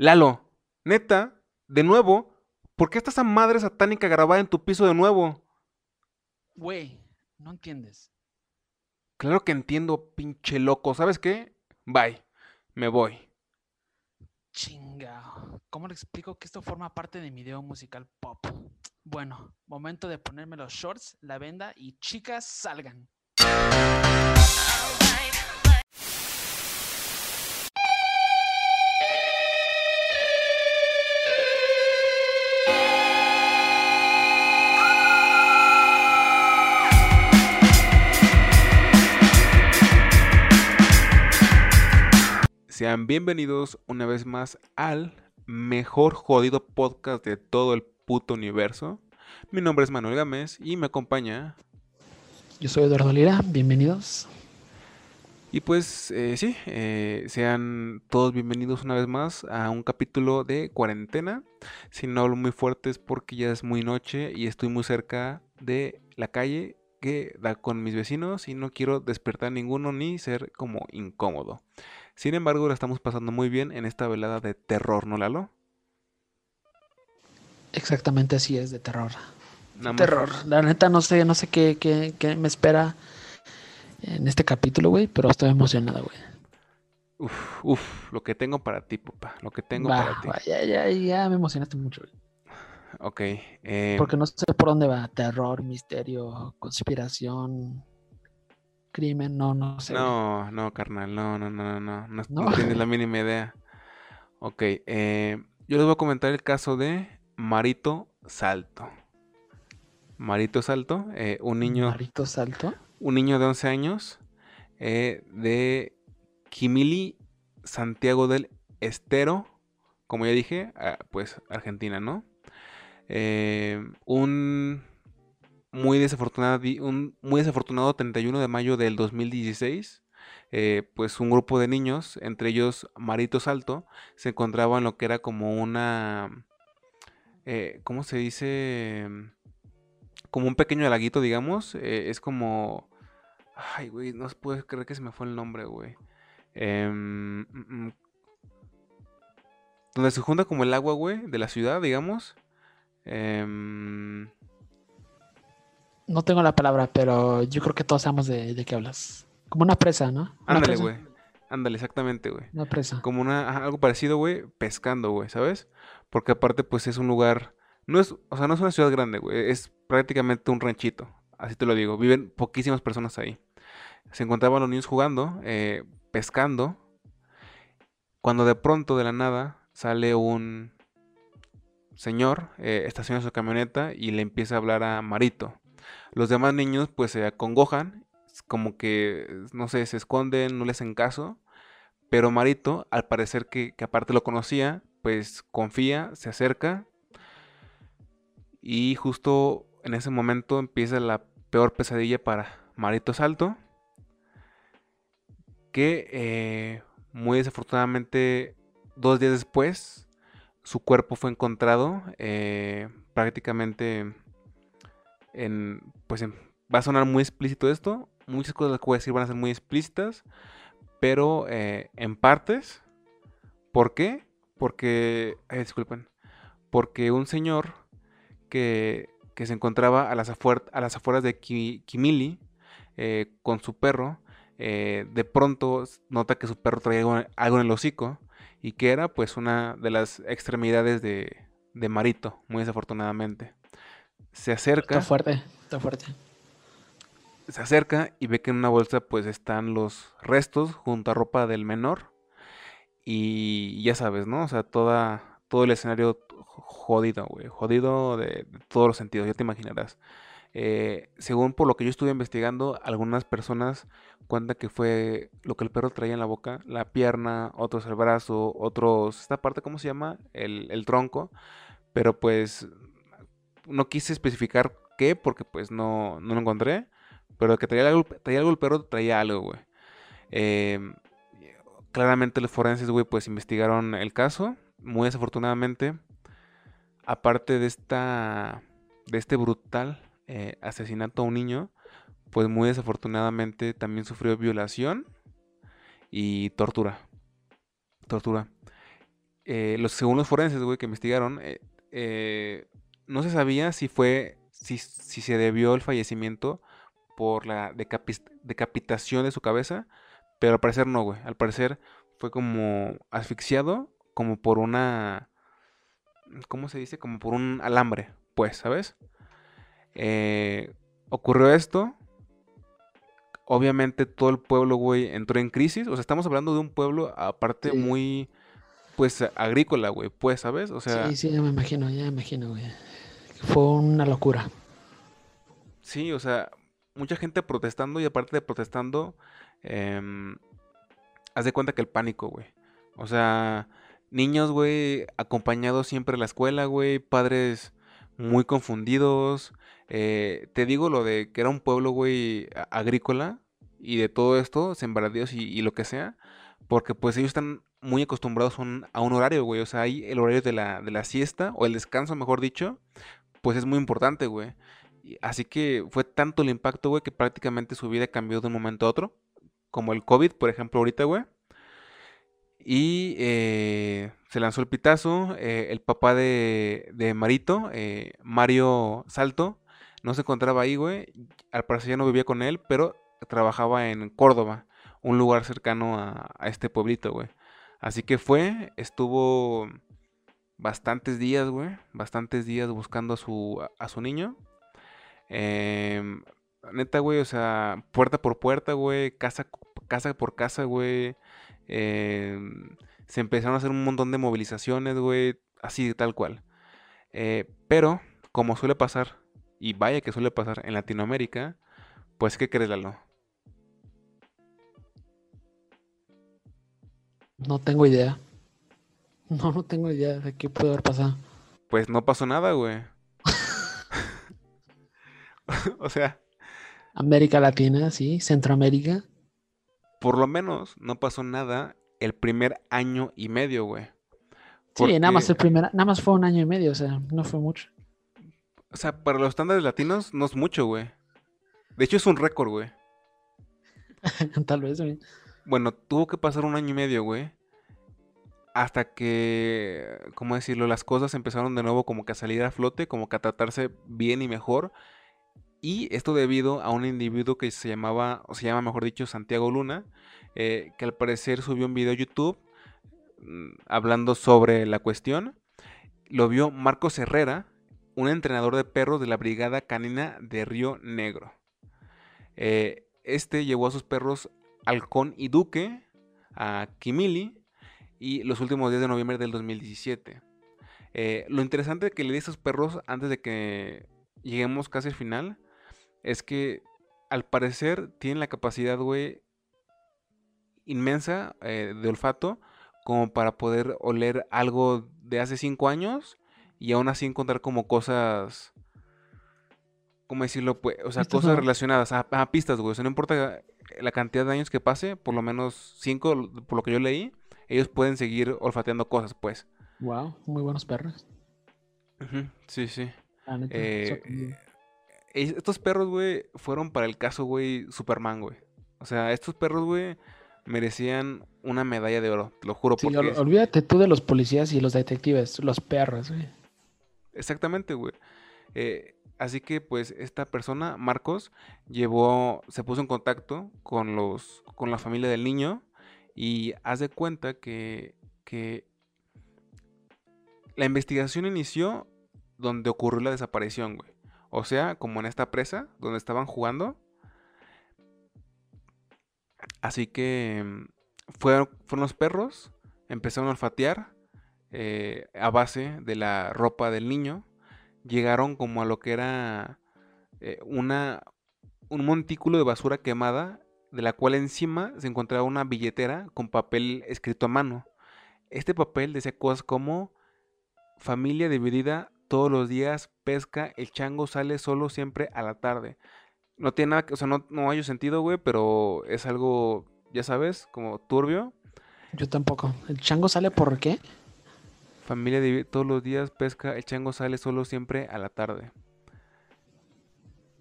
Lalo, neta, de nuevo, ¿por qué está esa madre satánica grabada en tu piso de nuevo? Güey, no entiendes. Claro que entiendo, pinche loco. ¿Sabes qué? Bye. Me voy. Chinga. ¿Cómo le explico que esto forma parte de mi video musical pop? Bueno, momento de ponerme los shorts, la venda y chicas salgan. Sean bienvenidos una vez más al mejor jodido podcast de todo el puto universo. Mi nombre es Manuel Gámez y me acompaña. Yo soy Eduardo Lira, bienvenidos. Y pues eh, sí, eh, sean todos bienvenidos una vez más a un capítulo de cuarentena. Si no hablo muy fuerte es porque ya es muy noche y estoy muy cerca de la calle que da con mis vecinos y no quiero despertar a ninguno ni ser como incómodo. Sin embargo, la estamos pasando muy bien en esta velada de terror, ¿no, Lalo? Exactamente así es, de terror. terror. La neta no sé, no sé qué, qué, qué me espera en este capítulo, güey, pero estoy emocionada, güey. Uf, uf, lo que tengo para ti, papá. Lo que tengo para ti. ya, ya, ya me emocionaste mucho, güey. Ok. Eh... Porque no sé por dónde va. Terror, misterio, conspiración, crimen, no, no sé. No, no, carnal, no, no, no, no, no, no, tienes la mínima idea. Ok, eh, yo les voy a comentar el caso de Marito Salto. Marito Salto, eh, un niño. Marito Salto. Un niño de 11 años eh, de Quimili, Santiago del Estero, como ya dije, ah, pues Argentina, ¿no? un muy desafortunado, un muy desafortunado 31 de mayo del 2016, eh, pues un grupo de niños, entre ellos Marito Salto, se encontraban en lo que era como una, eh, ¿cómo se dice? Como un pequeño laguito, digamos. Eh, es como, ay, güey, no se puede creer que se me fue el nombre, güey. Em, mm, mm, donde se junta como el agua, güey, de la ciudad, digamos. Eh, no tengo la palabra, pero yo creo que todos sabemos de, qué hablas. Como una presa, ¿no? Ándale, güey. Ándale, exactamente, güey. Una presa. Como una, algo parecido, güey, pescando, güey, ¿sabes? Porque aparte, pues es un lugar, no es, o sea, no es una ciudad grande, güey, es prácticamente un ranchito, así te lo digo. Viven poquísimas personas ahí. Se encontraban los niños jugando, eh, pescando, cuando de pronto, de la nada, sale un señor, eh, estaciona su camioneta y le empieza a hablar a Marito. Los demás niños pues se acongojan, como que, no sé, se esconden, no le hacen caso. Pero Marito, al parecer que, aparte lo conocía, pues confía, se acerca. Y justo en ese momento empieza la peor pesadilla para Marito Salto. Que eh, muy desafortunadamente, dos días después, su cuerpo fue encontrado eh, prácticamente en, pues va a sonar muy explícito esto, muchas cosas que voy a decir van a ser muy explícitas, pero eh, en partes. ¿Por qué? Porque, disculpen, porque un señor que, se encontraba a las, afueras de Kimili eh, con su perro, eh, de pronto nota que su perro traía algo, en el hocico y que era pues una de las extremidades de, de Marito, muy desafortunadamente se acerca. Está fuerte, está fuerte. Se acerca y ve que en una bolsa pues están los restos junto a ropa del menor. Y ya sabes, ¿no? O sea, toda, todo el escenario jodido, güey. Jodido de, todos los sentidos, ya te imaginarás. Eh, según por lo que yo estuve investigando, algunas personas cuentan que fue lo que el perro traía en la boca, la pierna, otros el brazo, otros, esta parte, ¿cómo se llama? El, el tronco. Pero pues no quise especificar qué, porque pues no, no lo encontré. Pero que traía algo, traía algo el perro, traía algo, güey. Em, claramente los forenses, güey, pues investigaron el caso. Muy desafortunadamente. Aparte de esta. De este brutal eh, asesinato a un niño. Pues muy desafortunadamente también sufrió violación y tortura. Tortura. eh, los segundos forenses, güey, que investigaron, eh, eh, no se sabía si fue, si, si, se debió el fallecimiento por la decapitación de su cabeza, pero al parecer no, güey. Al parecer fue como asfixiado, como por una, ¿cómo se dice? Como por un alambre, pues, ¿sabes? ocurrió esto. Obviamente todo el pueblo, güey, entró en crisis. O sea, estamos hablando de un pueblo aparte muy pues agrícola, güey, pues, ¿sabes? O sea... Sí, sí, ya me imagino, ya me imagino, güey. Fue una locura. Sí, o sea, mucha gente protestando y aparte de protestando, eh, haz de cuenta que el pánico, güey. O sea, niños, güey, acompañados siempre a la escuela, güey, padres muy confundidos. Eh, te digo lo de que era un pueblo, güey, agrícola y de todo esto, sembradíos y, y lo que sea, porque pues ellos están muy acostumbrados a un horario, güey. O sea, ahí el horario de la, de la siesta, o el descanso, mejor dicho, pues es muy importante, güey. Así que fue tanto el impacto, güey, que prácticamente su vida cambió de un momento a otro. Como el COVID, por ejemplo, ahorita, güey. Y eh, se lanzó el pitazo. Eh, el papá de, de Marito, eh, Mario Salto, no se encontraba ahí, güey. Al parecer ya no vivía con él, pero trabajaba en Córdoba, un lugar cercano a, a este pueblito, güey. Así que fue, estuvo bastantes días, güey, bastantes días buscando a su, a su niño. Em, neta, güey, o sea, puerta por puerta, güey, casa, casa por casa, güey. Em, se empezaron a hacer un montón de movilizaciones, güey, así, tal cual. Eh, pero, como suele pasar, y vaya que suele pasar en Latinoamérica, pues, ¿qué crees, Lalo? No tengo idea. No, no tengo idea de qué puede haber pasado. Pues no pasó nada, güey. o sea. América Latina, sí. Centroamérica. Por lo menos no pasó nada el primer año y medio, güey. Sí, nada más el primer, nada más fue un año y medio, o sea, no fue mucho. O sea, para los estándares latinos no es mucho, güey. De hecho es un récord, güey. Tal vez, güey. Bueno, tuvo que pasar un año y medio, güey. Hasta que, ¿cómo decirlo? Las cosas empezaron de nuevo como que a salir a flote, como que a tratarse bien y mejor. Y esto debido a un individuo que se llamaba, o se llama mejor dicho, Santiago Luna, eh, que al parecer subió un video a YouTube mm, hablando sobre la cuestión. Lo vio Marcos Herrera, un entrenador de perros de la Brigada Canina de Río Negro. Eh, este llevó a sus perros Halcón y Duque a Kimili y los últimos días de noviembre del 2017. Eh, lo interesante que le di a estos perros antes de que lleguemos casi al final es que al parecer tienen la capacidad, güey, inmensa eh, de olfato como para poder oler algo de hace cinco años y aún así encontrar como cosas ¿cómo decirlo? Pues, o sea, cosas relacionadas a, pistas, güey. O sea, no importa la cantidad de años que pase, por lo menos cinco, por lo que yo leí, ellos pueden seguir olfateando cosas, pues. Wow, muy buenos perros. Sí, sí. Eh, eh, estos perros, güey, fueron para el caso, güey, Superman, güey. O sea, estos perros, güey, merecían una medalla de oro, te lo juro. Sí, olvídate tú de los policías y los detectives, los perros, güey. Exactamente, güey. Eh, Así que pues esta persona, Marcos, llevó, se puso en contacto con los, con la familia del niño y haz de cuenta que, que la investigación inició donde ocurrió la desaparición, güey. O sea, como en esta presa donde estaban jugando. Así que mm, fueron, los perros, empezaron a olfatear eh, a base de la ropa del niño llegaron como a lo que era eh, una, un montículo de basura quemada, de la cual encima se encontraba una billetera con papel escrito a mano. Este papel decía cosas como familia dividida todos los días, pesca, el chango sale solo siempre a la tarde. No tiene nada, o sea, no, no hay sentido, güey, pero es algo, ya sabes, como turbio. Yo tampoco. ¿El chango sale por qué? Familia de todos los días pesca, el chango sale solo siempre a la tarde.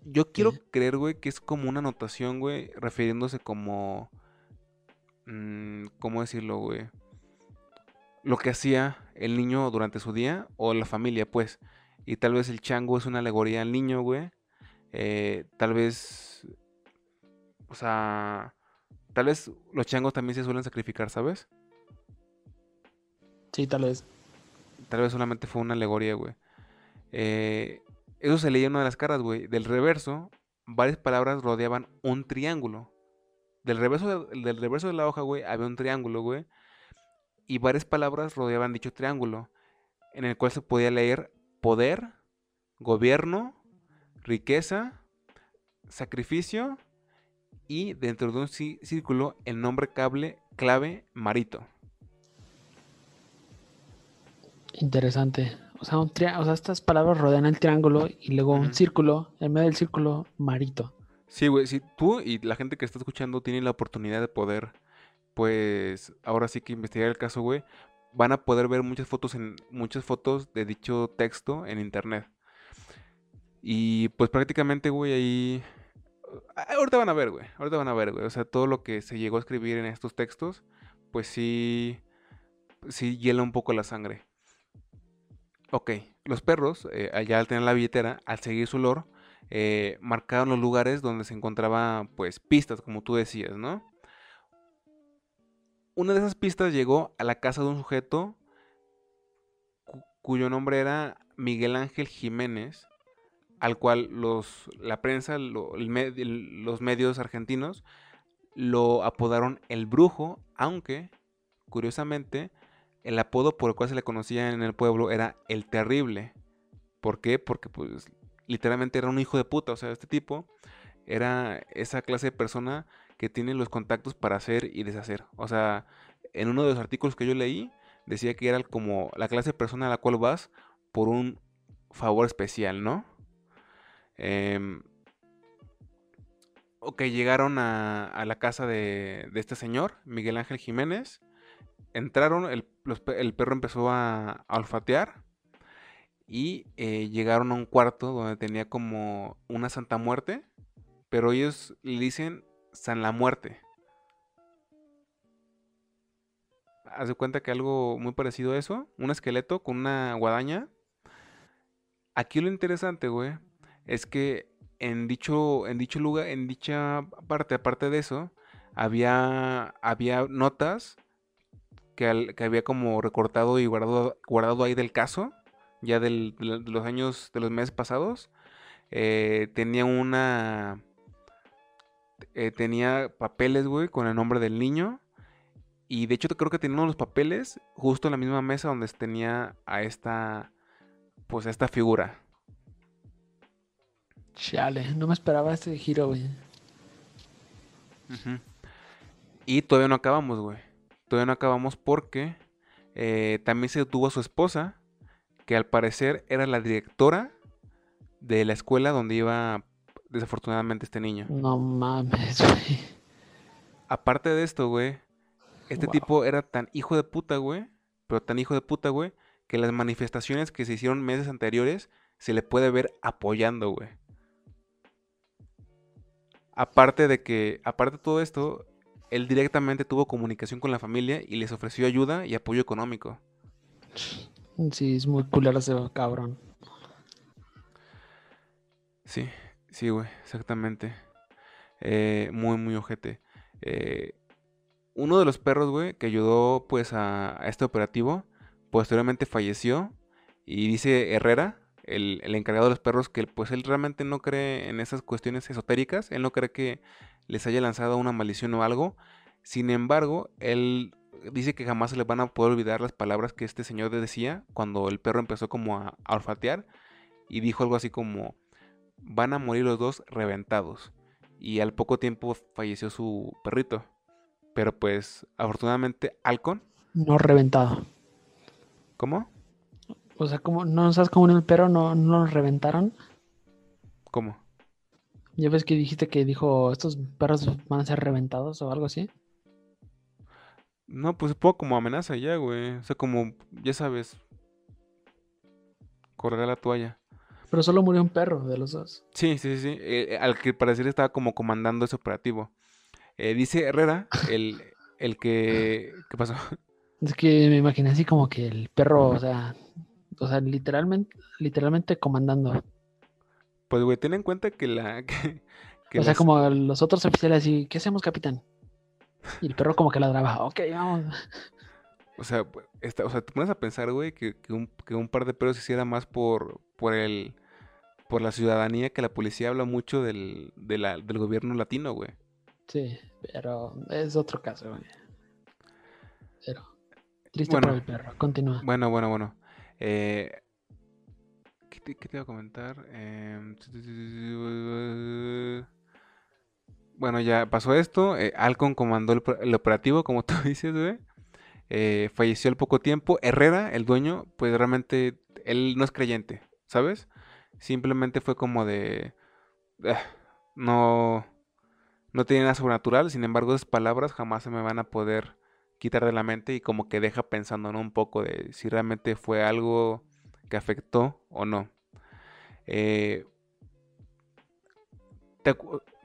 Yo quiero creer, güey, que es como una anotación, güey, refiriéndose como... Mm, ¿Cómo decirlo, güey? lo que hacía el niño durante su día o la familia, pues. Y tal vez el chango es una alegoría al niño, güey. Eh, tal vez, o sea, tal vez los changos también se suelen sacrificar, ¿sabes? Sí, tal vez. Tal vez solamente fue una alegoría, güey. Eh, eso se leía en una de las caras, güey. Del reverso, varias palabras rodeaban un triángulo. Del reverso de, del reverso de la hoja, güey, había un triángulo, güey. Y varias palabras rodeaban dicho triángulo, en el cual se podía leer poder, gobierno, riqueza, sacrificio y dentro de un círculo el nombre cable, clave marito. Interesante. O sea, un o sea, estas palabras rodean el triángulo y luego un círculo, en medio del círculo, marito. Sí, güey, si tú y la gente que está escuchando tienen la oportunidad de poder, pues, ahora sí que investigar el caso, güey, van a poder ver muchas fotos en muchas fotos de dicho texto en internet. Y pues prácticamente, güey, ahí ahorita van a ver, güey, ahorita van a ver, güey, o sea, todo lo que se llegó a escribir en estos textos, pues sí sí hiela un poco la sangre. Ok, los perros, eh, allá al tener la billetera, al seguir su olor, eh, marcaron los lugares donde se encontraban, pues, pistas, como tú decías, ¿no? Una de esas pistas llegó a la casa de un sujeto cuyo nombre era Miguel Ángel Jiménez, al cual los, la prensa, los medios argentinos lo apodaron el brujo, aunque, curiosamente, el apodo por el cual se le conocía en el pueblo era el terrible. ¿Por qué? Porque pues literalmente era un hijo de puta. O sea, este tipo era esa clase de persona que tiene los contactos para hacer y deshacer. O sea, en uno de los artículos que yo leí decía que era como la clase de persona a la cual vas por un favor especial, ¿no? Eh, ok, llegaron a, la casa de, de, este señor, Miguel Ángel Jiménez. Entraron, el el perro empezó a, olfatear y eh, llegaron a un cuarto donde tenía como una Santa Muerte, pero ellos le dicen San la Muerte. Haz de cuenta que algo muy parecido a eso, un esqueleto con una guadaña. Aquí lo interesante, güey, es que en dicho, en dicho lugar, en dicha parte, aparte de eso, había, había notas que, había como recortado y guardado, guardado ahí del caso, ya de los años, de los meses pasados. Eh, tenía una... Eh, tenía papeles, güey, con el nombre del niño. Y de hecho creo que tenía uno de los papeles justo en la misma mesa donde tenía a esta... Pues a esta figura. Chale, no me esperaba este giro, güey. Y todavía no acabamos, güey todavía no acabamos porque eh, también se detuvo a su esposa, que al parecer era la directora de la escuela donde iba desafortunadamente este niño. No mames, güey. Aparte de esto, güey, este tipo era tan hijo de puta, güey, pero tan hijo de puta, güey, que las manifestaciones que se hicieron meses anteriores se le puede ver apoyando, güey. Aparte de que, aparte de todo esto, él directamente tuvo comunicación con la familia y les ofreció ayuda y apoyo económico. Sí, es muy culero ese cabrón. Sí, sí, güey, exactamente. Eh, muy, muy ojete. Eh, uno de los perros, güey, que ayudó pues a, este operativo, posteriormente falleció. Y dice Herrera, el, el, encargado de los perros, que pues él realmente no cree en esas cuestiones esotéricas. Él no cree que les haya lanzado una maldición o algo. Sin embargo, él dice que jamás se le van a poder olvidar las palabras que este señor decía cuando el perro empezó como a, olfatear y dijo algo así como van a morir los dos reventados. Y al poco tiempo falleció su perrito. Pero pues afortunadamente Alcon no reventado. ¿Cómo? O sea, como no sabes cómo en el perro no, no lo reventaron. ¿Cómo? ¿Ya ves que dijiste que dijo estos perros van a ser reventados o algo así? No, pues poco como amenaza ya, güey. O sea, como, ya sabes, correr la toalla. Pero solo murió un perro de los dos. Sí, sí, sí. Eh, al que parecer estaba como comandando ese operativo. Eh, dice Herrera, el, el que... ¿Qué pasó? Es que me imaginé así como que el perro, o sea, o sea, literalmente, literalmente comandando. Pues, güey, ten en cuenta que la... o sea, como los otros oficiales así, ¿qué hacemos, capitán? Y el perro como que ladraba, ok, vamos. O sea, pues, o sea, te pones a pensar, güey, que, un, par de perros hiciera más por, por el por la ciudadanía que la policía habla mucho del, del gobierno latino, güey. Sí, pero es otro caso, güey. Pero triste bueno, el perro. Continúa. Bueno, bueno, bueno. Eh, ¿qué, te, iba a comentar? Bueno, ya pasó esto. Eh, Alcon comandó el, operativo, como tú dices. Eh, falleció al poco tiempo. Herrera, el dueño, pues realmente él no es creyente, ¿sabes? Simplemente fue como de... Ah, no... No tiene nada sobrenatural, sin embargo esas palabras jamás se me van a poder quitar de la mente y como que deja pensando un poco de si realmente fue algo que afectó o no. Eh,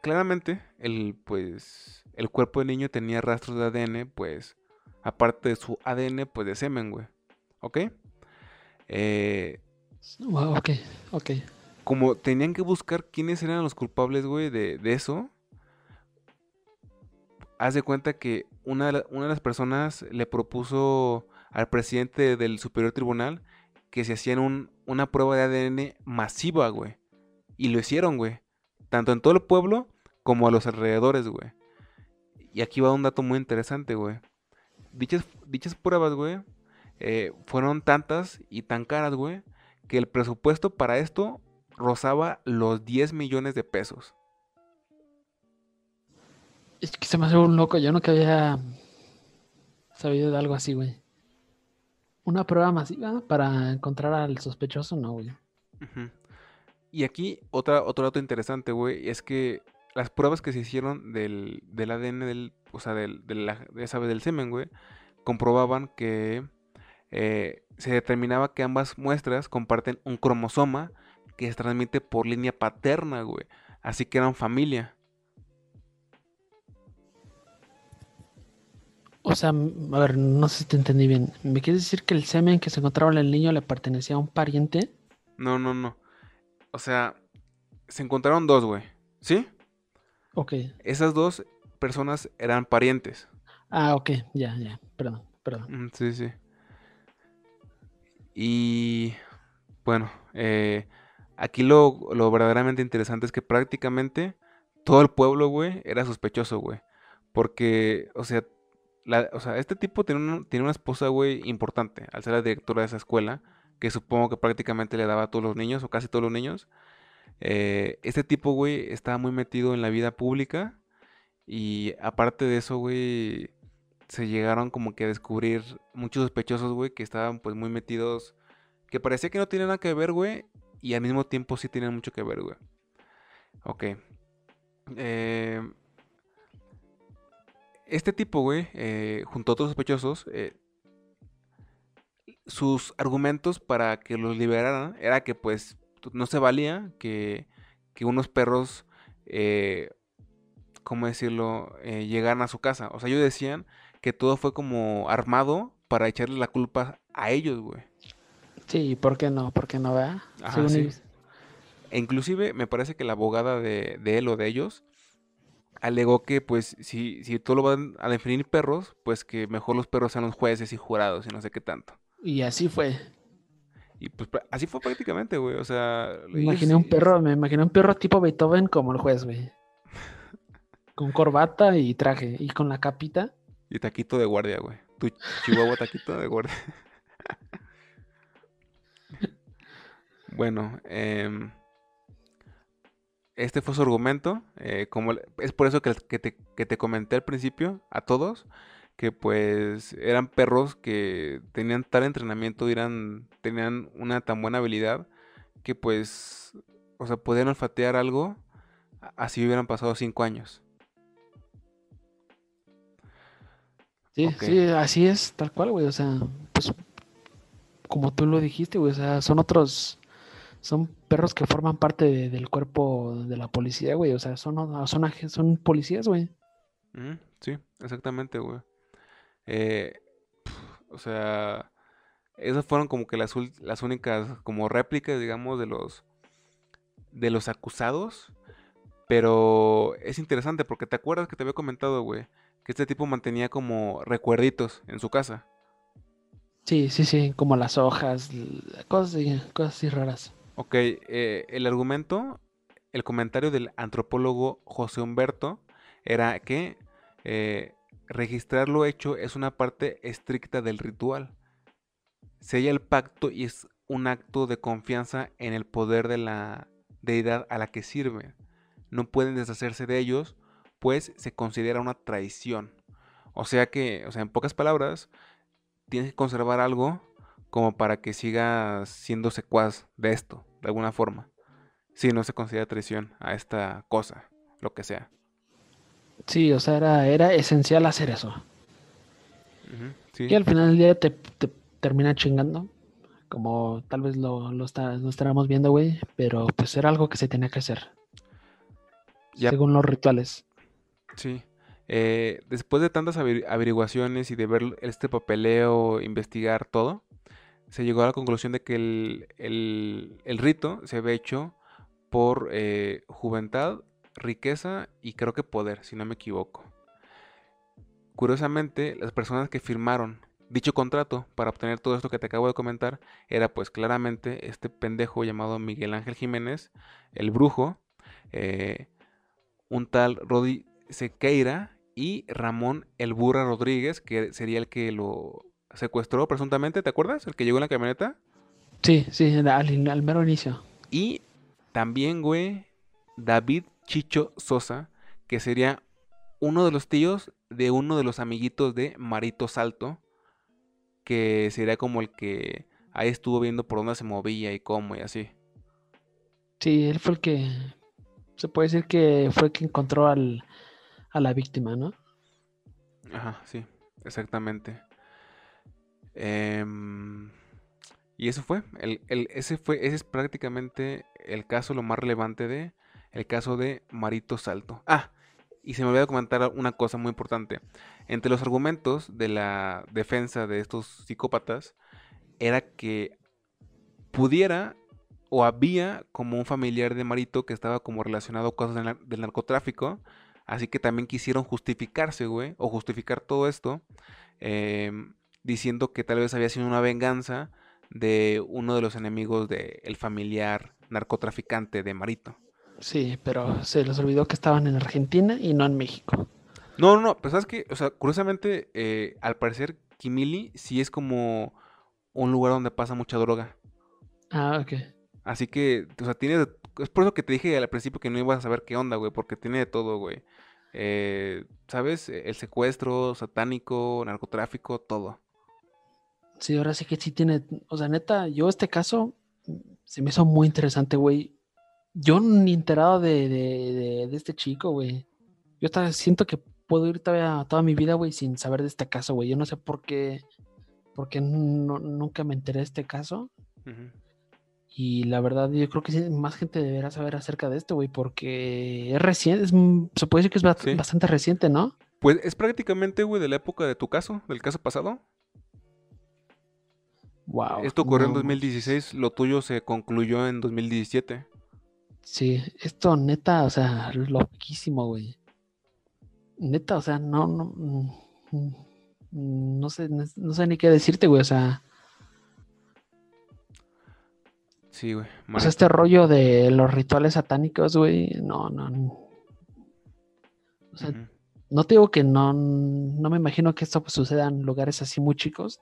claramente el pues el cuerpo del niño tenía rastros de ADN pues aparte de su ADN pues de semen güey ¿ok? Eh, ok, ok. Como tenían que buscar quiénes eran los culpables, güey, de, eso. Haz de cuenta que una de, las personas le propuso al presidente del Superior Tribunal que se hacían una prueba de ADN masiva, güey. Y lo hicieron, güey. Tanto en todo el pueblo como a los alrededores, güey. Y aquí va un dato muy interesante, güey. Dichas, dichas pruebas, güey, eh, fueron tantas y tan caras, güey, que el presupuesto para esto rozaba los 10 millones de pesos. Es que se me hace un loco, yo nunca había sabido de algo así, güey. Una prueba masiva para encontrar al sospechoso, no, güey. Y aquí otra, otro dato interesante, güey, es que las pruebas que se hicieron del, del ADN del, o sea, del, de la, del semen, güey, comprobaban que eh, se determinaba que ambas muestras comparten un cromosoma que se transmite por línea paterna, güey. Así que eran familia. O sea, a ver, no sé si te entendí bien. ¿Me quieres decir que el semen que se encontraba en el niño le pertenecía a un pariente? No, no, no. O sea, se encontraron dos, güey. ¿Sí? Ok. Esas dos personas eran parientes. Ah, ok, ya, ya. Perdón, perdón. Mm, sí, sí. Y bueno, eh, aquí lo, verdaderamente interesante es que prácticamente todo el pueblo, güey, era sospechoso, güey. Porque, o sea, o sea, este tipo tiene, tiene una esposa, güey, importante, al ser la directora de esa escuela, que supongo que prácticamente le daba a todos los niños, o casi todos los niños. Eh, este tipo, güey, estaba muy metido en la vida pública. Y aparte de eso, güey, se llegaron como que a descubrir muchos sospechosos, güey, que estaban pues muy metidos, que parecía que no tenían nada que ver, güey, y al mismo tiempo sí tienen mucho que ver, güey. Ok. Eh, este tipo, güey, eh, junto a otros sospechosos, eh, sus argumentos para que los liberaran era que pues no se valía que, que unos perros, ¿cómo decirlo?, llegaran a su casa. O sea, ellos decían que todo fue como armado para echarle la culpa a ellos, güey. Sí, ¿por qué no? ¿Por qué no, vea? E inclusive me parece que la abogada de, él o de ellos alegó que pues si, si todo lo van a definir perros, pues que mejor los perros sean los jueces y jurados y no sé qué tanto. Y así fue. Y pues así fue prácticamente, güey. O sea. Me imaginé un perro, me imaginé un perro tipo Beethoven como el juez, güey. con corbata y traje. Y con la capita. Y taquito de guardia, güey. Tu chihuahua taquito de guardia. bueno, em, este fue su argumento. Eh, como, es por eso que, te, comenté al principio, a todos, que pues eran perros que tenían tal entrenamiento eran, tenían una tan buena habilidad que pues, o sea, podían olfatear algo así hubieran pasado cinco años. Sí, sí, así es, tal cual, güey. O sea, pues como tú lo dijiste, güey, o sea, son otros, son perros que forman parte del cuerpo de la policía, güey. O sea, son, son, son policías, güey. sí, exactamente, güey. Eh, O sea, esas fueron como que las, las únicas como réplicas, digamos, de los de los acusados. Pero es interesante porque te acuerdas que te había comentado, güey, que este tipo mantenía como recuerditos en su casa. Sí, sí, sí, como las hojas, cosas, cosas así raras. Ok, eh, el argumento, el comentario del antropólogo José Humberto era que eh, registrar lo hecho es una parte estricta del ritual. Sella el pacto y es un acto de confianza en el poder de la deidad a la que sirve. No pueden deshacerse de ellos, pues se considera una traición. O sea que, o sea, en pocas palabras, tienes que conservar algo como para que siga siendo secuaz de esto, de alguna forma. Si no se considera traición a esta cosa, lo que sea. Sí, o sea, era, era esencial hacer eso. Y al final del día te, termina chingando. Como tal vez lo, lo, estábamos viendo, güey. Pero pues era algo que se tenía que hacer. Según los rituales. Sí. Eh, después de tantas averiguaciones y de ver este papeleo, investigar todo, se llegó a la conclusión de que el, rito se había hecho por eh, juventud, riqueza y creo que poder, si no me equivoco. Curiosamente, las personas que firmaron dicho contrato para obtener todo esto que te acabo de comentar era pues claramente este pendejo llamado Miguel Ángel Jiménez, el brujo, eh, un tal Rodi Sequeira y Ramón El Burra Rodríguez, que sería el que lo secuestró presuntamente, ¿te acuerdas? El que llegó en la camioneta. Sí, sí, al, mero inicio. Y también, güey, David Chicho Sosa, que sería uno de los tíos de uno de los amiguitos de Marito Salto, que sería como el que ahí estuvo viendo por dónde se movía y cómo y así. Sí, él fue el que, se puede decir que fue el que encontró al, a la víctima, ¿no? Ajá, sí, exactamente. Em, y eso fue, el, ese fue, ese es prácticamente el caso, lo más relevante de el caso de Marito Salto. Ah, y se me olvidó comentar una cosa muy importante. Entre los argumentos de la defensa de estos psicópatas era que pudiera o había como un familiar de Marito que estaba como relacionado con cosas del narcotráfico Así que también quisieron justificarse, güey, o justificar todo esto, em, diciendo que tal vez había sido una venganza de uno de los enemigos del familiar narcotraficante de Marito. Sí, pero se les olvidó que estaban en Argentina y no en México. No, no, no, pero sabes que, o sea, curiosamente, eh, al parecer, Kimili sí es como un lugar donde pasa mucha droga. Ah, ok. Así que, o sea, tiene es por eso que te dije al principio que no ibas a saber qué onda, güey, porque tiene de todo, güey. Eh, ¿Sabes? El secuestro, satánico, narcotráfico, todo. Sí, ahora sí que sí tiene, o sea, neta, yo este caso se me hizo muy interesante, güey. Yo ni enterado de, de, de, este chico, güey. Yo hasta siento que puedo ir todavía toda mi vida, güey, sin saber de este caso, güey. Yo no sé por qué, por qué nunca me enteré de este caso. Y la verdad, yo creo que más gente deberá saber acerca de esto, güey, porque es reciente, se puede decir que es bastante reciente, ¿no? Pues es prácticamente, güey, de la época de tu caso, del caso pasado. Wow. Esto ocurrió en 2016, lo tuyo se concluyó en 2017. Sí, esto neta, o sea, loquísimo, güey. Neta, o sea, no, no, mm, no sé, no sé ni qué decirte, güey, o sea, Sí, güey. Pues este rollo de los rituales satánicos, güey, no, no. O sea, no te digo que no, no me imagino que esto pues, suceda en lugares así muy chicos,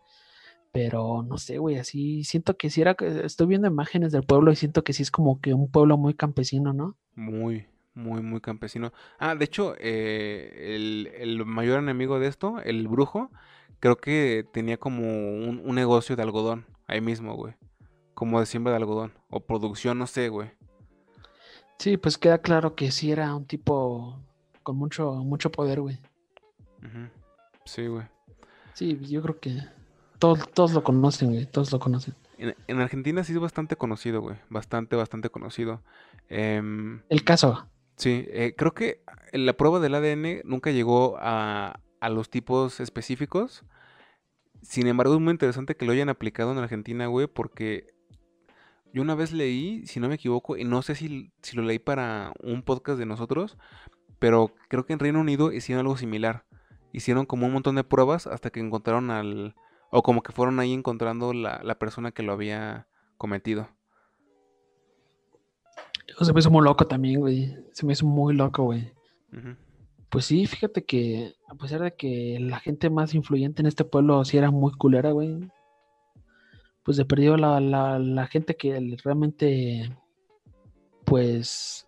pero no sé, güey, así siento que si era, estoy viendo imágenes del pueblo y siento que sí es como que un pueblo muy campesino, ¿no? Muy, muy, muy campesino. Ah, de hecho, eh, el, mayor enemigo de esto, el brujo, creo que tenía como un negocio de algodón ahí mismo, güey como de siembra de algodón o producción, no sé, güey. Sí, pues queda claro que sí era un tipo con mucho, mucho poder, güey. Sí, güey. Sí, yo creo que todos, todos lo conocen, güey, todos lo conocen. En, Argentina sí es bastante conocido, güey, bastante, bastante conocido. Em, El caso. Sí, eh, creo que la prueba del ADN nunca llegó a, a los tipos específicos, Sin embargo, es muy interesante que lo hayan aplicado en Argentina, güey, porque yo una vez leí, si no me equivoco, y no sé si, si lo leí para un podcast de nosotros, pero creo que en Reino Unido hicieron algo similar. Hicieron como un montón de pruebas hasta que encontraron al... O como que fueron ahí encontrando la, la persona que lo había cometido. Se me hizo muy loco también, güey. Se me hizo muy loco, güey. Pues sí, fíjate que a pesar de que la gente más influyente en este pueblo sí era muy culera, güey. Pues se perdió la, la, gente que realmente, pues,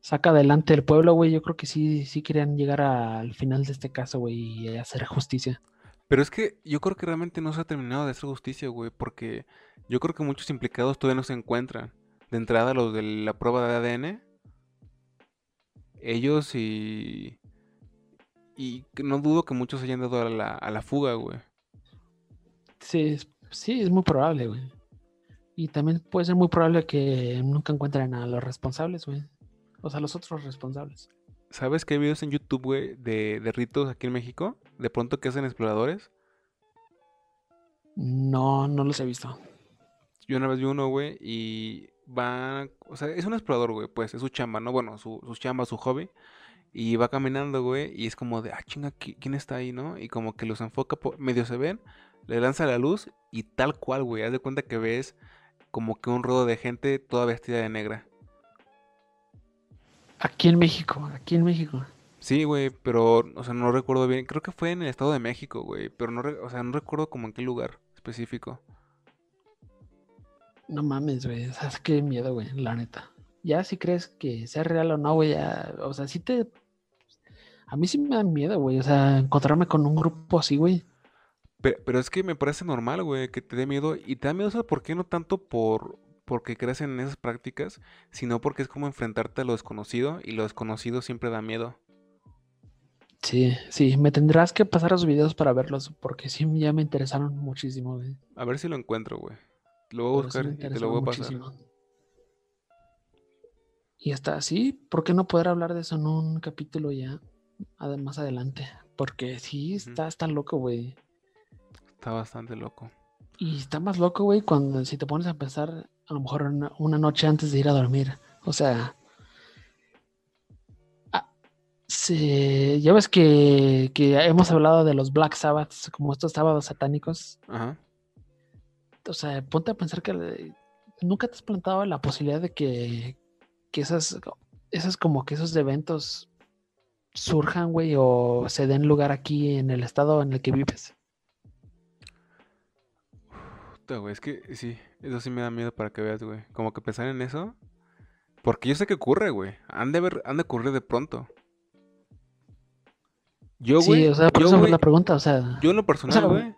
saca adelante el pueblo, güey. Yo creo que sí, sí querían llegar al final de este caso, güey, y hacer justicia. Pero es que yo creo que realmente no se ha terminado de hacer justicia, güey, porque yo creo que muchos implicados todavía no se encuentran. De entrada, los de la prueba de ADN, ellos y... Y no dudo que muchos hayan dado a la, a la fuga, güey. Sí, sí, es muy probable, güey. Y también puede ser muy probable que nunca encuentren a los responsables, güey. O sea, los otros responsables. ¿Sabes que hay videos en YouTube, güey, de, de ritos aquí en México? De pronto que hacen exploradores. No, no los he visto. Yo una vez vi uno, güey, y va, o sea, es un explorador, güey, pues es su chamba, ¿no? Bueno, su, su chamba, su hobby. Y va caminando, güey, y es como de, ah, chinga, ¿quién está ahí, no? Y como que los enfoca, medio se ven, le lanza la luz y tal cual, güey, haz de cuenta que ves como que un rodo de gente toda vestida de negra. Aquí en México, aquí en México. Sí, güey, pero, o sea, no recuerdo bien. Creo que fue en el Estado de México, güey, pero no, o sea, no recuerdo como en qué lugar específico. No mames, güey. O sea, es que miedo, güey, la neta. Ya si crees que sea real o no, güey, ya. O sea, sí te. A mí sí me da miedo, güey. O sea, encontrarme con un grupo así, güey. Pero, es que me parece normal, güey, que te dé miedo. Y te da miedo, ¿sabes por qué? No tanto por porque crees en esas prácticas, sino porque es como enfrentarte a lo desconocido y lo desconocido siempre da miedo. Sí, sí, me tendrás que pasar los videos para verlos, porque sí ya me interesaron muchísimo, güey. A ver si lo encuentro, güey. Lo voy a buscar y te lo voy a pasar. Y hasta así, ¿por qué no poder hablar de eso en un capítulo ya más adelante? Porque sí, está, está loco, güey. Está bastante loco. Y está más loco, güey, cuando si te pones a pensar, a lo mejor una, noche antes de ir a dormir. O sea, ya ves que, que, hemos hablado de los Black Sabbaths, como estos sábados satánicos. Ajá o sea, ponte a pensar que nunca te has plantado la posibilidad de que, que esas, esas como que esos eventos surjan, güey, o se den lugar aquí en el estado en el que vives. güey, es que sí, eso sí me da miedo para que veas, güey. Como que pensar en eso. Porque yo sé que ocurre, güey. Han de, ver, han de ocurrir de pronto. Yo, güey. Sí, o sea, por eso fue la pregunta, o sea. Yo en lo personal, güey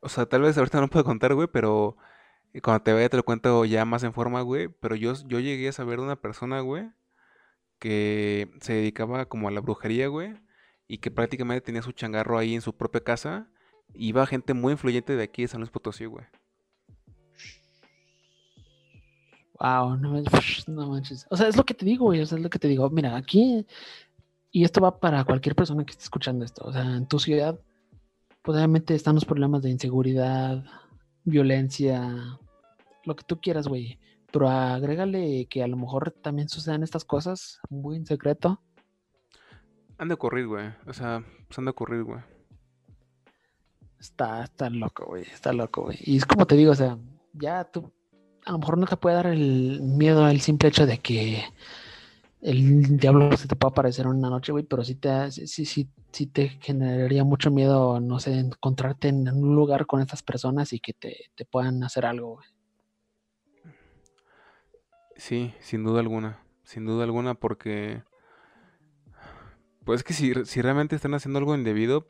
o sea, tal vez ahorita no puedo contar, güey, pero cuando te vaya te lo cuento ya más en forma, güey. Pero yo, yo llegué a saber de una persona, güey, que se dedicaba como a la brujería, güey, y que prácticamente tenía su changarro ahí en su propia casa. Iba gente muy influyente de aquí de San Luis Potosí, güey. Wow, no manches, no manches. O sea, es lo que te digo, güey. O sea, es lo que te digo. Mira, aquí, y esto va para cualquier persona que esté escuchando esto. O sea, en tu ciudad pues obviamente están los problemas de inseguridad, violencia, lo que tú quieras, güey. Pero agrégale que a lo mejor también sucedan estas cosas muy en secreto. Han de ocurrir, güey. O sea, pues han de ocurrir, güey. Está, está loco, güey. Está loco, güey. Y es como te digo, o sea, ya tú, a lo mejor no te puede dar el miedo al simple hecho de que el diablo se te puede aparecer en una noche, güey, pero sí te, sí, sí, sí te generaría mucho miedo, no sé, encontrarte en un lugar con estas personas y que te, puedan hacer algo, güey. Sí, sin duda alguna, sin duda alguna, porque pues es que si, si realmente están haciendo algo indebido,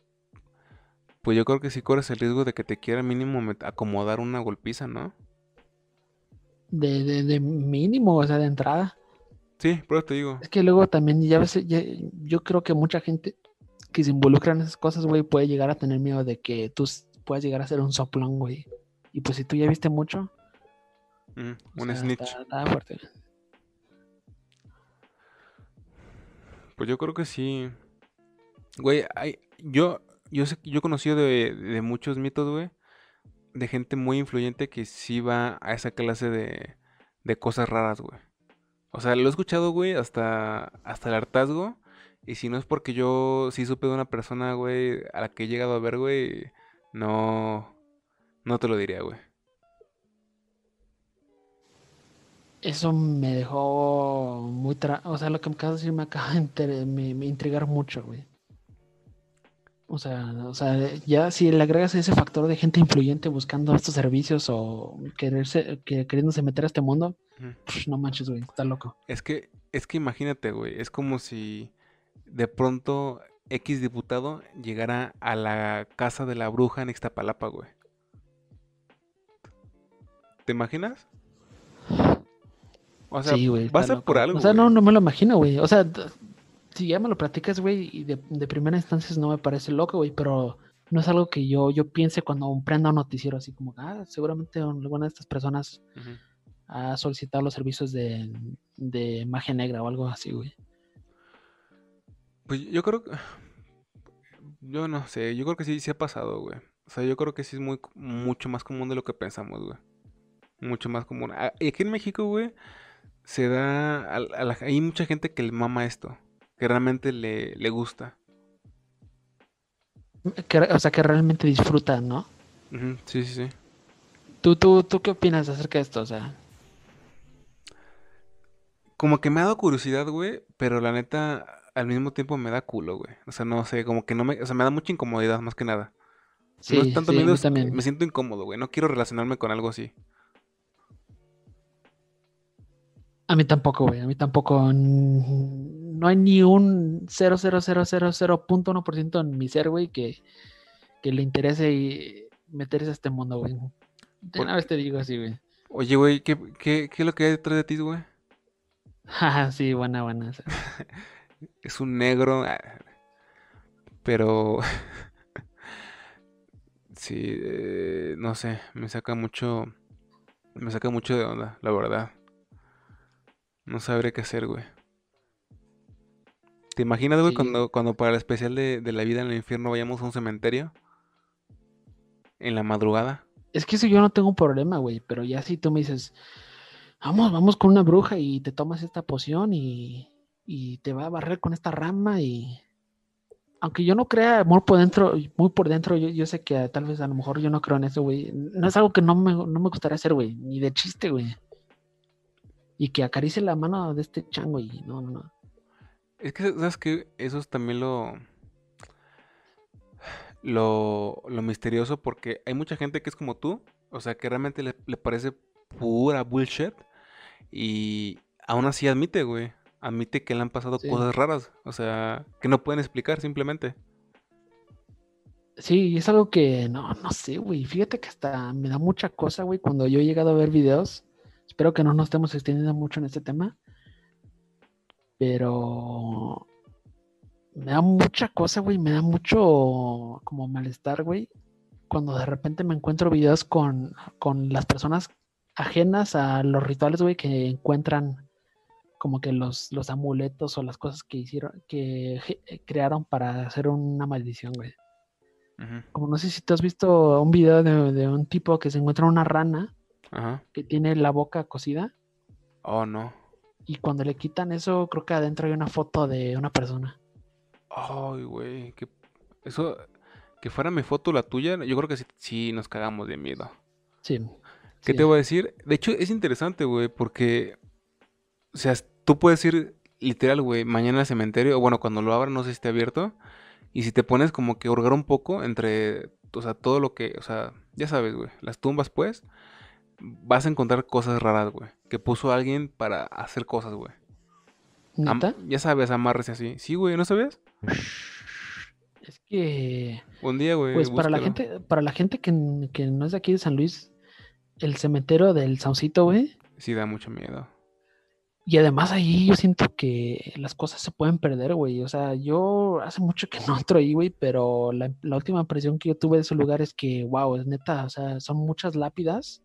pues yo creo que sí corres el riesgo de que te quieran mínimo acomodar una golpiza, ¿no? De, de, de mínimo, o sea, de entrada. Sí, pero te digo. Es que luego también, ya ves, yo creo que mucha gente que se involucra en esas cosas, güey, puede llegar a tener miedo de que tú puedas llegar a ser un soplón, güey. Y pues si tú ya viste mucho. Mm, un snitch. Está, fuerte. Pues yo creo que sí. Güey, hay, yo yo sé, yo he conocido de, de muchos mitos, güey, de gente muy influyente que sí va a esa clase de, de cosas raras, güey. O sea, lo he escuchado, güey, hasta, hasta el hartazgo. Y si no es porque yo sí supe de una persona, güey, a la que he llegado a ver, güey, no, no te lo diría, güey. Eso me dejó muy... o sea, lo que me acabas de decir me acaba de intrigar mucho, güey. O sea, o sea, ya si le agregas ese factor de gente influyente buscando estos servicios o quererse, que, queriéndose meter a este mundo, no manches, güey, está loco. Es que, es que imagínate, güey, es como si de pronto X diputado llegara a la casa de la bruja en Ixtapalapa, güey. ¿Te imaginas? O sea, va a ser por algo. O sea, no, no me lo imagino, güey. O sea, si ya me lo platicas, güey, y de, primera instancia no me parece loco, güey, pero no es algo que yo, yo piense cuando prenda un noticiero así como, ah, seguramente alguna de estas personas ha solicitado los servicios de, de magia negra o algo así, güey. Pues yo creo que... Yo no sé, yo creo que sí, sí ha pasado, güey. O sea, yo creo que sí es muy, mucho más común de lo que pensamos, güey. Mucho más común. Y aquí en México, güey, se da... hay mucha gente que le mama esto que realmente le, le gusta. o sea, que realmente disfruta, ¿no? sí, sí, sí. ¿Tú, tú, ¿Tú qué opinas acerca de esto? O sea... Como que me ha dado curiosidad, güey, pero la neta, al mismo tiempo me da culo, güey. O sea, no sé, como que no me... O sea, me da mucha incomodidad, más que nada. Sí, no es tanto miedo, también. me siento incómodo, güey. No quiero relacionarme con algo así. A mí tampoco, güey. A mí tampoco no hay ni un 0,0000.1% en mi ser, güey, que, que le interese meterse a este mundo, güey. De una vez te digo así, güey. Oye, güey, ¿qué, qué, qué es lo que hay detrás de ti, güey? Sí, buena, buena. es un negro, ah, pero... sí, eh, no sé, me saca mucho... Me saca mucho de onda, la verdad. No sabré qué hacer, güey. ¿Te imaginas, güey, cuando, cuando para el especial de, la vida en el infierno vayamos a un cementerio? En la madrugada. Es que eso yo no tengo un problema, güey. Pero ya si tú me dices, vamos, vamos con una bruja y te tomas esta poción y, y te va a barrer con esta rama y... Aunque yo no crea muy por dentro, muy por dentro, yo, sé que tal vez a lo mejor yo no creo en eso, güey. No es algo que no me, no me gustaría hacer, güey. Ni de chiste, güey. Y que acaricie la mano de este chango y no, no, no. Es que, ¿sabes que Eso es también lo, lo, lo misterioso porque hay mucha gente que es como tú, o sea, que realmente le, parece pura bullshit y aún así admite, güey, admite que le han pasado cosas raras, o sea, que no pueden explicar simplemente. Sí, es algo que no, no sé, güey. Fíjate que hasta me da mucha cosa, güey, cuando yo he llegado a ver videos. Espero que no nos estemos extendiendo mucho en este tema. Pero me da mucha cosa, güey, me da mucho como malestar, güey, cuando de repente me encuentro videos con, las personas ajenas a los rituales, güey, que encuentran como que los, los amuletos o las cosas que hicieron, que crearon para hacer una maldición, güey. Como no sé si tú has visto un video de, un tipo que se encuentra una rana que tiene la boca cocida. Oh, no. Y cuando le quitan eso, creo que adentro hay una foto de una persona. Ay, güey. Que... Eso, que fuera mi foto la tuya, yo creo que sí, nos cagamos de miedo. Sí. ¿Qué te voy a decir? De hecho, es interesante, güey, porque. O sea, tú puedes ir literal, güey, mañana al cementerio, o bueno, cuando lo abran, no sé si esté abierto. Y si te pones como que hurgar un poco entre, o sea, todo lo que, o sea, ya sabes, güey, las tumbas, pues, vas a encontrar cosas raras, güey. Que puso alguien para hacer cosas, güey. ¿Neta? ya sabes, amarres así. Sí, güey, ¿no sabes? Es que. Un día, güey. Pues para la gente, para la gente que, no es de aquí de San Luis, el cementerio del Saucito, güey. Sí, da mucho miedo. Y además ahí yo siento que las cosas se pueden perder, güey. O sea, yo hace mucho que no entro ahí, güey, pero la, la, última impresión que yo tuve de ese lugar es que, wow, es neta, o sea, son muchas lápidas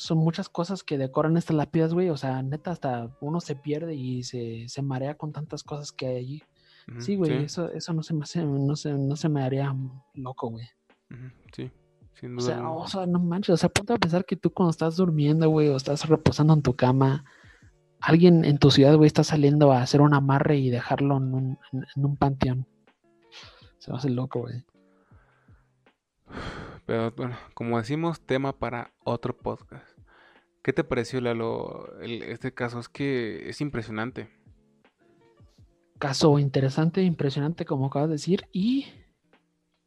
son muchas cosas que decoran estas lápidas, güey. O sea, neta, hasta uno se pierde y se, marea con tantas cosas que hay allí. sí, güey, Eso, eso no se me hace, no se, no se me haría loco, güey. Sí, sin duda. O sea, o sea, no manches, o sea, ponte a pensar que tú cuando estás durmiendo, güey, o estás reposando en tu cama, alguien en tu ciudad, güey, está saliendo a hacer un amarre y dejarlo en un, en, un panteón. Se va a hacer loco, güey. Pero bueno, como decimos, tema para otro podcast. ¿Qué te pareció, Lalo? este caso es que es impresionante. Caso interesante, impresionante, como acabas de decir, y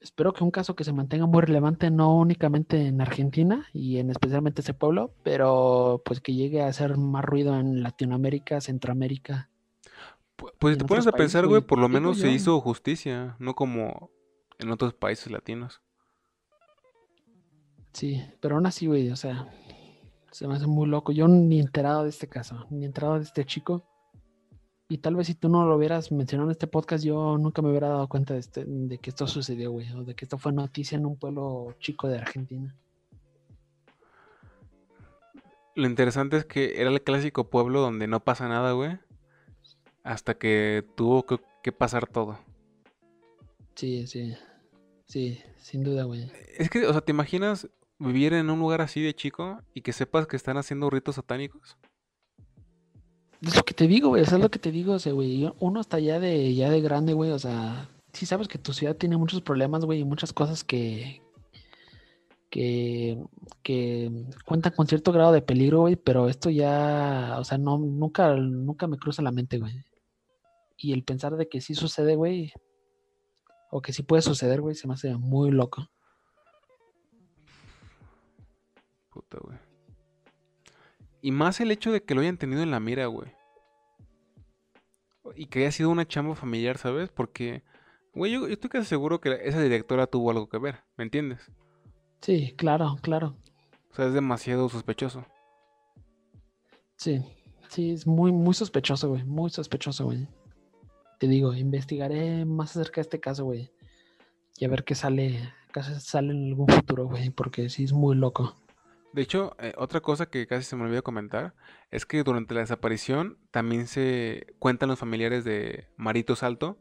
espero que un caso que se mantenga muy relevante, no únicamente en Argentina y en especialmente ese pueblo, pero pues que llegue a hacer más ruido en Latinoamérica, Centroamérica. Pues te pones a pensar, güey, por lo menos se hizo justicia, no como en otros países latinos. Sí, pero aún así, güey, o sea, se me hace muy loco. Yo ni enterado de este caso, ni enterado de este chico. Y tal vez si tú no lo hubieras mencionado en este podcast, yo nunca me hubiera dado cuenta de, este, de que esto sucedió, güey. O de que esto fue noticia en un pueblo chico de Argentina. Lo interesante es que era el clásico pueblo donde no pasa nada, güey. Hasta que tuvo que, pasar todo. Sí, sí. Sí, sin duda, güey. Es que, o sea, ¿te imaginas vivir en un lugar así de chico y que sepas que están haciendo ritos satánicos? Es lo que te digo, güey, es lo que te digo, o güey, uno está ya de, ya de grande, güey, o sea, sí sabes que tu ciudad tiene muchos problemas, güey, y muchas cosas que, que, que cuentan con cierto grado de peligro, güey, pero esto ya, o sea, no, nunca, nunca me cruza la mente, güey. Y el pensar de que sí sucede, güey, o que sí puede suceder, güey, se me hace muy loco. Puta, güey. Y más el hecho de que lo hayan tenido en la mira, güey. Y que haya sido una chamba familiar, ¿sabes? Porque, güey, yo, estoy casi seguro que esa directora tuvo algo que ver, ¿me entiendes? Sí, claro, claro. O sea, es demasiado sospechoso. Sí, sí, es muy, muy sospechoso, güey. Muy sospechoso, güey. Te digo, investigaré más acerca de este caso, güey. Y a ver qué sale, qué sale en algún futuro, güey. Porque sí es muy loco. De hecho, eh, otra cosa que casi se me olvidó comentar es que durante la desaparición también se cuentan los familiares de Marito Salto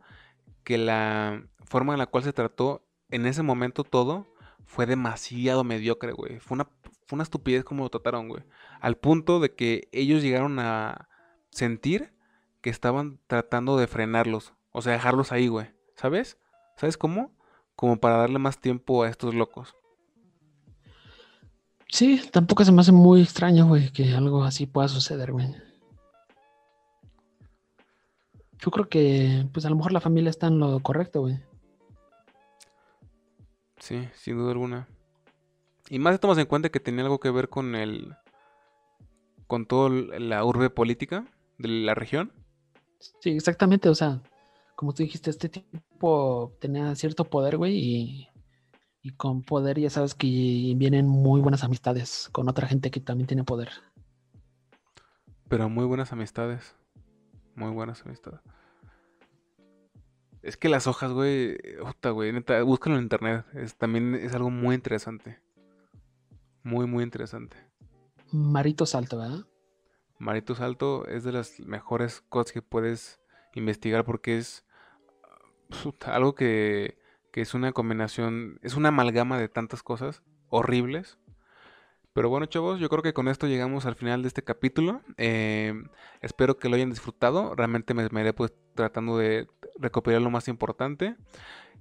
que la forma en la cual se trató en ese momento todo fue demasiado mediocre, güey. Fue una, fue una estupidez como lo trataron, güey. Al punto de que ellos llegaron a sentir que estaban tratando de frenarlos. O sea, dejarlos ahí, güey. ¿Sabes? ¿Sabes cómo? Como para darle más tiempo a estos locos. Sí, tampoco se me hace muy extraño, güey, que algo así pueda suceder, güey. Yo creo que, pues a lo mejor la familia está en lo correcto, güey. Sí, sin duda alguna. Y más tomas en cuenta que tenía algo que ver con el. con toda la urbe política de la región. Sí, exactamente, o sea, como tú dijiste, este tipo tenía cierto poder, güey, y y con poder ya sabes que vienen muy buenas amistades con otra gente que también tiene poder. Pero muy buenas amistades. Muy buenas amistades. Es que las hojas, güey, puta, güey, neta, búscalo en internet. Es, también es algo muy interesante. Muy, muy interesante. Marito Salto, ¿verdad? Marito Salto es de las mejores cosas que puedes investigar porque es algo que que es una combinación, es una amalgama de tantas cosas horribles. Pero bueno, chavos, yo creo que con esto llegamos al final de este capítulo. Em, espero que lo hayan disfrutado. Realmente me esmeré pues tratando de recopilar lo más importante.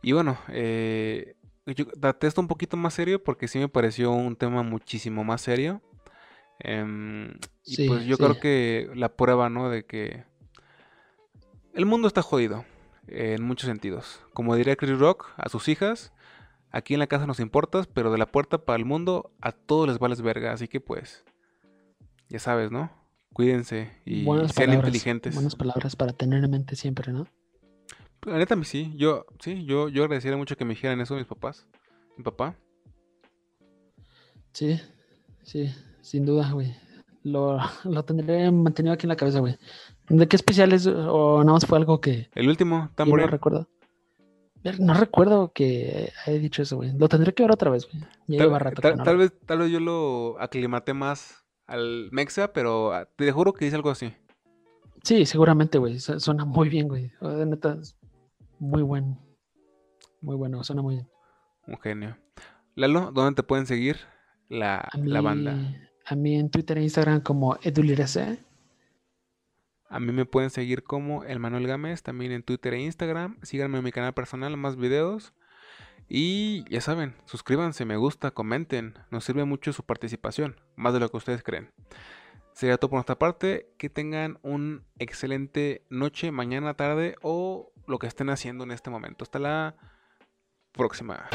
Y bueno, eh, yo traté esto un poquito más serio porque sí me pareció un tema muchísimo más serio. Em, y pues yo creo que la prueba, ¿no? De que el mundo está jodido en muchos sentidos. Como diría Chris Rock a sus hijas, aquí en la casa nos importas, pero de la puerta para el mundo a todos les vales verga. Así que pues, ya sabes, ¿no? Cuídense y sean inteligentes. Buenas palabras para tener en mente siempre, ¿no? La neta, sí. Yo, sí, yo, yo agradecería mucho que me dijeran eso mis papás. Mi papá. Sí, sí, sin duda, güey. Lo, lo tendré mantenido aquí en la cabeza, güey. ¿De qué especiales o nada más fue algo que... El último, también. No recuerdo. No recuerdo que haya dicho eso, güey. Lo tendré que ver otra vez, güey. tal, vez, tal vez yo lo aclimaté más al Mexa, pero te juro que dice algo así. Sí, seguramente, güey. Suena muy bien, güey. Neta, Muy buen. Muy bueno, suena muy bien. Un genio. Lalo, ¿dónde te pueden seguir la, la banda? A mí en Twitter e Instagram como edulirese. A mí me pueden seguir como el Manuel Gámez, también en Twitter e Instagram. Síganme en mi canal personal, más videos. Y ya saben, suscríbanse, me gusta, comenten. Nos sirve mucho su participación, más de lo que ustedes creen. Sería todo por nuestra parte. Que tengan un excelente noche, mañana, tarde o lo que estén haciendo en este momento. Hasta la próxima.